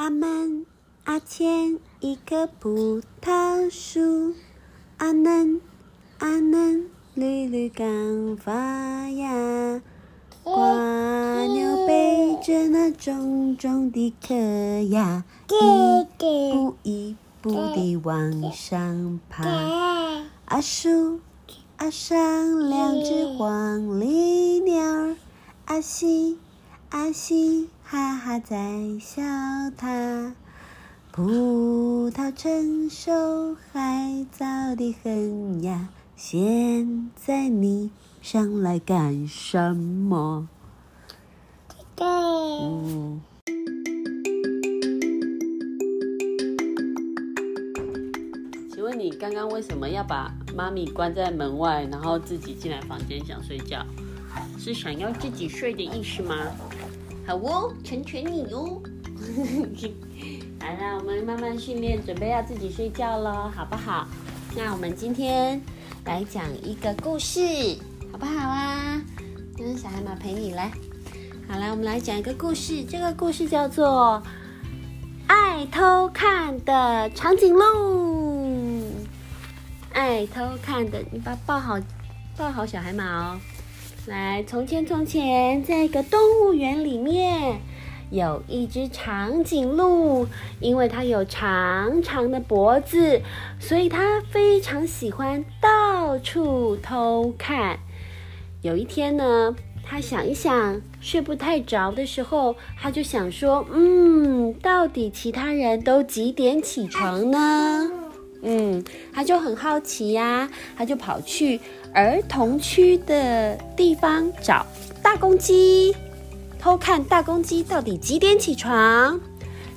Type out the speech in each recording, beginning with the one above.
阿门阿前一棵葡萄树，阿嫩阿嫩绿绿刚发芽。瓜牛背着那重重的壳呀，一步一步地往上爬。阿树阿上两只黄鹂鸟，阿西阿西哈哈在笑他。葡萄成熟还早得很呀，现在你。上来干什么？对。嗯。请问你刚刚为什么要把妈咪关在门外，然后自己进来房间想睡觉？是想要自己睡的意思吗？好哦，成全你哟。好了，我们慢慢训练，准备要自己睡觉了，好不好？那我们今天来讲一个故事。好不好啊？嗯，小海马陪你来。好来，我们来讲一个故事。这个故事叫做《爱偷看的长颈鹿》。爱偷看的，你把抱好，抱好小海马哦。来，从前从前，在一个动物园里面，有一只长颈鹿，因为它有长长的脖子，所以它非常喜欢到处偷看。有一天呢，他想一想，睡不太着的时候，他就想说：“嗯，到底其他人都几点起床呢？”嗯，他就很好奇呀，他就跑去儿童区的地方找大公鸡，偷看大公鸡到底几点起床。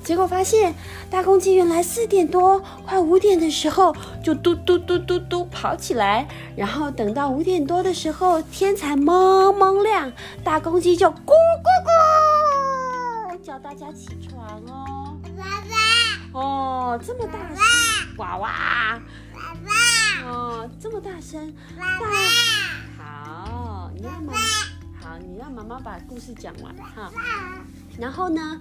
结果发现，大公鸡原来四点多，快五点的时候就嘟嘟嘟嘟嘟跑起来，然后等到五点多的时候，天才蒙蒙亮，大公鸡就咕咕咕叫大家起床哦。娃娃。哦，这么大声，娃娃。爸爸。哦，这么大声。好，你让妈，好，你让妈妈把故事讲完哈。然后呢？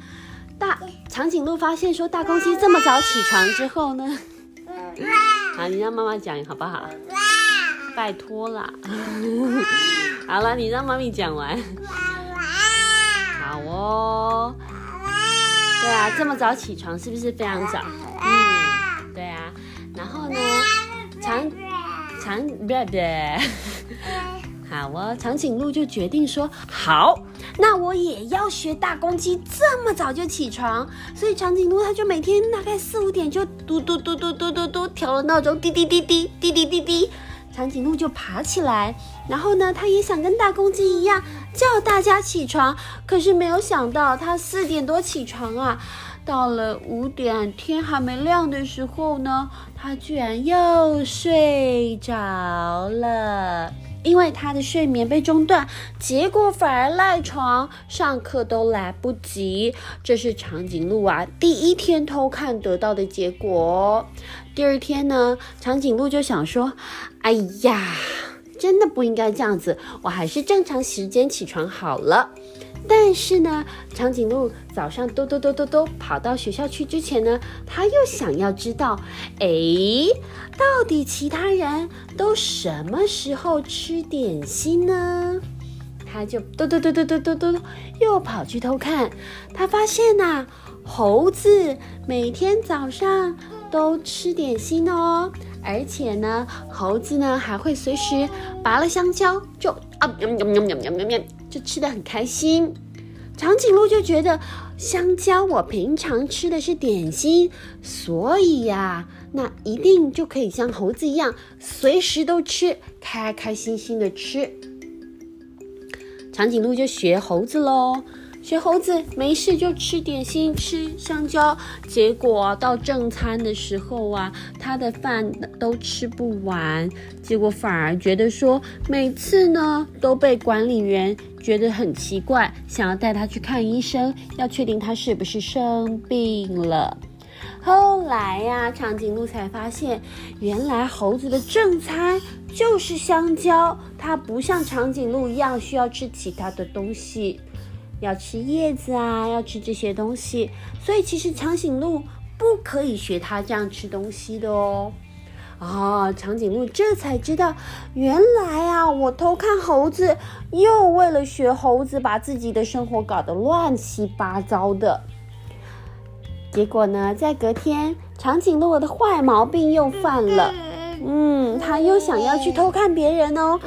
大长颈鹿发现说大公鸡这么早起床之后呢，好，你让妈妈讲好不好？拜托啦。好了，你让妈咪讲完。好哦。对啊，这么早起床是不是非常早？长长不不。好哦，长颈鹿就决定说好，那我也要学大公鸡这么早就起床。所以长颈鹿它就每天大概四五点就嘟嘟嘟嘟嘟嘟嘟调了闹钟，滴滴滴滴滴滴滴滴，长颈鹿就爬起来，然后呢，它也想跟大公鸡一样叫大家起床。可是没有想到，它四点多起床啊，到了五点天还没亮的时候呢，它居然又睡着了。因为他的睡眠被中断，结果反而赖床，上课都来不及。这是长颈鹿啊第一天偷看得到的结果。第二天呢，长颈鹿就想说：“哎呀，真的不应该这样子，我还是正常时间起床好了。”但是呢，长颈鹿早上嘟嘟嘟嘟嘟跑到学校去之前呢，他又想要知道，哎，到底其他人都什么时候吃点心呢？他就嘟嘟嘟嘟嘟嘟嘟又跑去偷看，他发现呐，猴子每天早上都吃点心哦，而且呢，猴子呢还会随时拔了香蕉就啊喵喵喵喵喵喵喵。就吃的很开心，长颈鹿就觉得香蕉我平常吃的是点心，所以呀，那一定就可以像猴子一样，随时都吃，开开心心的吃。长颈鹿就学猴子喽。学猴子没事就吃点心，吃香蕉，结果到正餐的时候啊，他的饭都吃不完，结果反而觉得说每次呢都被管理员觉得很奇怪，想要带他去看医生，要确定他是不是生病了。后来呀，长颈鹿才发现，原来猴子的正餐就是香蕉，它不像长颈鹿一样需要吃其他的东西。要吃叶子啊，要吃这些东西。所以其实长颈鹿不可以学它这样吃东西的哦。哦，长颈鹿这才知道，原来啊，我偷看猴子，又为了学猴子，把自己的生活搞得乱七八糟的。结果呢，在隔天，长颈鹿的坏毛病又犯了。嗯，他又想要去偷看别人哦。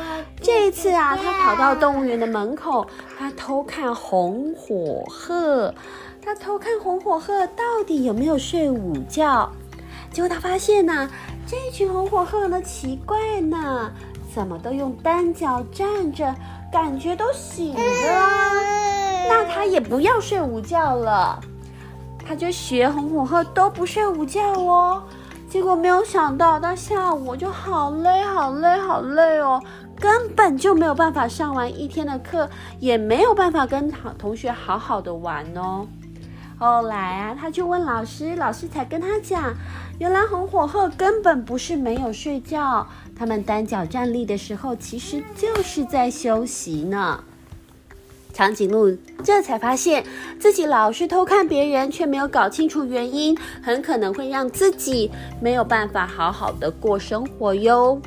这一次啊，他跑到动物园的门口，他偷看红火鹤。他偷看红火鹤到底有没有睡午觉？结果他发现呢。这群红火鹤呢？奇怪呢，怎么都用单脚站着，感觉都醒着。那它也不要睡午觉了，它就学红火鹤都不睡午觉哦。结果没有想到，到下午就好累，好累，好累哦，根本就没有办法上完一天的课，也没有办法跟好同学好好的玩哦。后来啊，他就问老师，老师才跟他讲。原来红火鹤根本不是没有睡觉，他们单脚站立的时候，其实就是在休息呢。长颈鹿这才发现自己老是偷看别人，却没有搞清楚原因，很可能会让自己没有办法好好的过生活哟。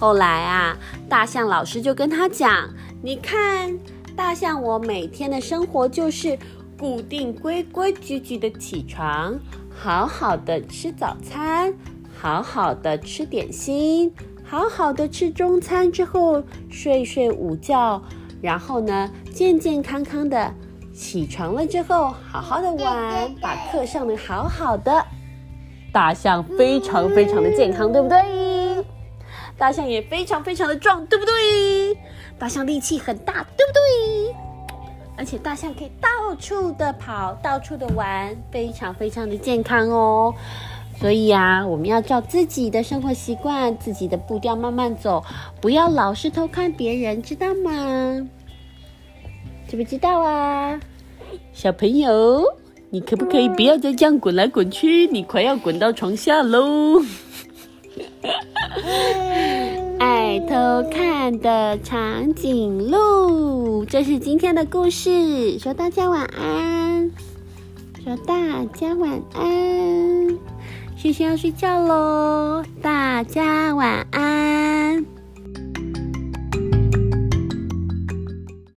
后来啊，大象老师就跟他讲：“你看，大象，我每天的生活就是固定规规矩矩的起床。”好好的吃早餐，好好的吃点心，好好的吃中餐之后睡睡午觉，然后呢健健康康的起床了之后好好的玩，把课上的好好的。大象非常非常的健康，对不对？大象也非常非常的壮，对不对？大象力气很大，对不对？而且大象可以到处的跑，到处的玩，非常非常的健康哦。所以啊，我们要照自己的生活习惯，自己的步调慢慢走，不要老是偷看别人，知道吗？知不知道啊？小朋友，你可不可以不要再这样滚来滚去？你快要滚到床下喽！在偷看的长颈鹿，这是今天的故事。说大家晚安，说大家晚安，轩轩要睡觉喽，大家晚安。